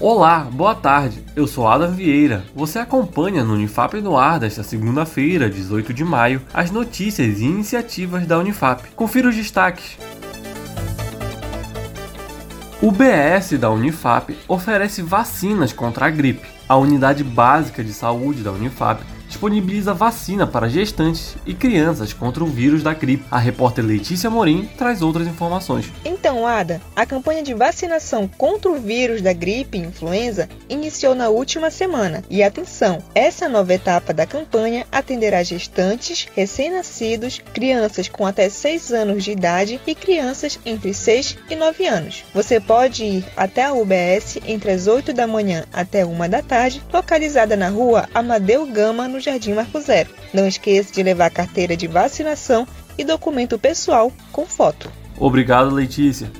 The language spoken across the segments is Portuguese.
Olá, boa tarde. Eu sou Adam Vieira. Você acompanha no Unifap no ar desta segunda-feira, 18 de maio, as notícias e iniciativas da Unifap. Confira os destaques. O BS da Unifap oferece vacinas contra a gripe. A unidade básica de saúde da Unifap disponibiliza vacina para gestantes e crianças contra o vírus da gripe. A repórter Letícia Morim traz outras informações. Então, Ada, a campanha de vacinação contra o vírus da gripe influenza iniciou na última semana. E atenção, essa nova etapa da campanha atenderá gestantes, recém-nascidos, crianças com até 6 anos de idade e crianças entre 6 e 9 anos. Você pode ir até a UBS entre as 8 da manhã até 1 da tarde, localizada na rua Amadeu Gama, no Jardim Marco Zero. Não esqueça de levar carteira de vacinação e documento pessoal com foto. Obrigado, Letícia.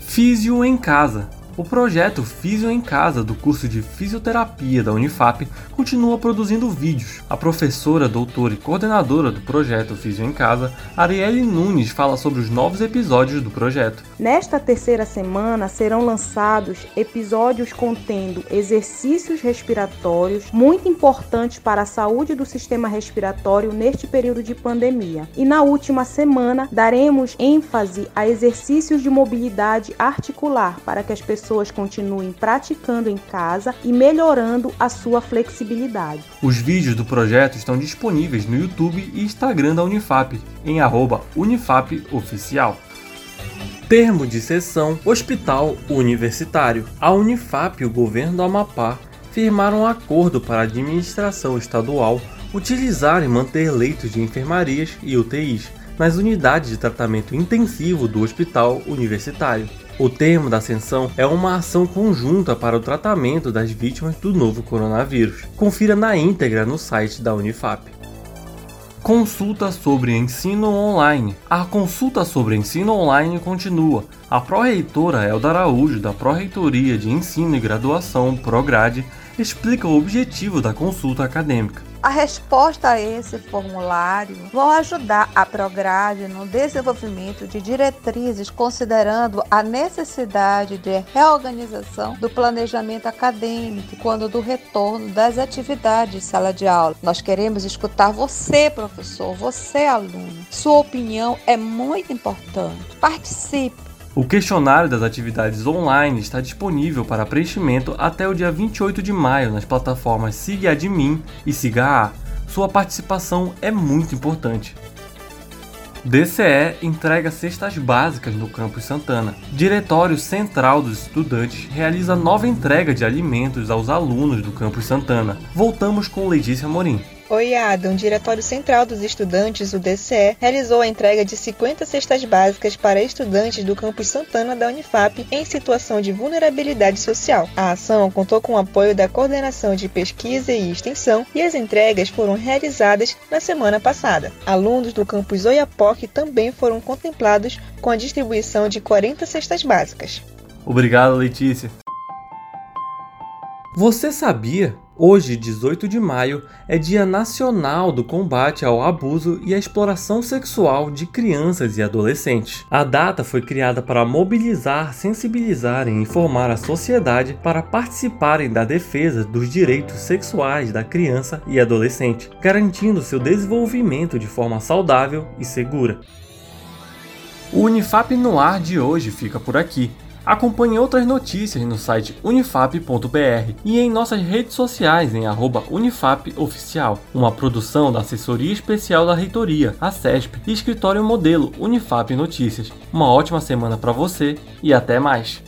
Físio em casa. O projeto Físio em Casa do curso de Fisioterapia da Unifap continua produzindo vídeos. A professora, doutora e coordenadora do projeto Físio em Casa, Arielle Nunes, fala sobre os novos episódios do projeto. Nesta terceira semana serão lançados episódios contendo exercícios respiratórios muito importantes para a saúde do sistema respiratório neste período de pandemia. E na última semana daremos ênfase a exercícios de mobilidade articular para que as pessoas pessoas continuem praticando em casa e melhorando a sua flexibilidade. Os vídeos do projeto estão disponíveis no YouTube e Instagram da Unifap, em UnifapOficial. Termo de sessão Hospital Universitário. A Unifap e o governo do Amapá firmaram um acordo para a administração estadual utilizar e manter leitos de enfermarias e UTIs nas unidades de tratamento intensivo do hospital universitário. O termo da ascensão é uma ação conjunta para o tratamento das vítimas do novo coronavírus. Confira na íntegra no site da Unifap. Consulta sobre ensino online. A consulta sobre ensino online continua. A pró-reitora Elda Araújo, da Pró-Reitoria de Ensino e Graduação, Prograde, explica o objetivo da consulta acadêmica. A resposta a esse formulário vão ajudar a Prograde no desenvolvimento de diretrizes considerando a necessidade de reorganização do planejamento acadêmico quando do retorno das atividades de sala de aula. Nós queremos escutar você, professor, você, aluno. Sua opinião é muito importante. Participe o questionário das atividades online está disponível para preenchimento até o dia 28 de maio nas plataformas Siga Admin e Siga A. Sua participação é muito importante. DCE entrega cestas básicas no Campus Santana. Diretório Central dos Estudantes realiza nova entrega de alimentos aos alunos do Campus Santana. Voltamos com Letícia Morim. Oi, Adam. O Diretório Central dos Estudantes, o DCE, realizou a entrega de 50 cestas básicas para estudantes do campus Santana da Unifap em situação de vulnerabilidade social. A ação contou com o apoio da Coordenação de Pesquisa e Extensão e as entregas foram realizadas na semana passada. Alunos do campus Oiapoque também foram contemplados com a distribuição de 40 cestas básicas. Obrigado, Letícia. Você sabia? Hoje, 18 de maio, é Dia Nacional do Combate ao Abuso e à Exploração Sexual de Crianças e Adolescentes. A data foi criada para mobilizar, sensibilizar e informar a sociedade para participarem da defesa dos direitos sexuais da criança e adolescente, garantindo seu desenvolvimento de forma saudável e segura. O Unifap no ar de hoje fica por aqui. Acompanhe outras notícias no site unifap.br e em nossas redes sociais em @unifapoficial, uma produção da Assessoria Especial da Reitoria, a CESP, e Escritório Modelo Unifap Notícias. Uma ótima semana para você e até mais.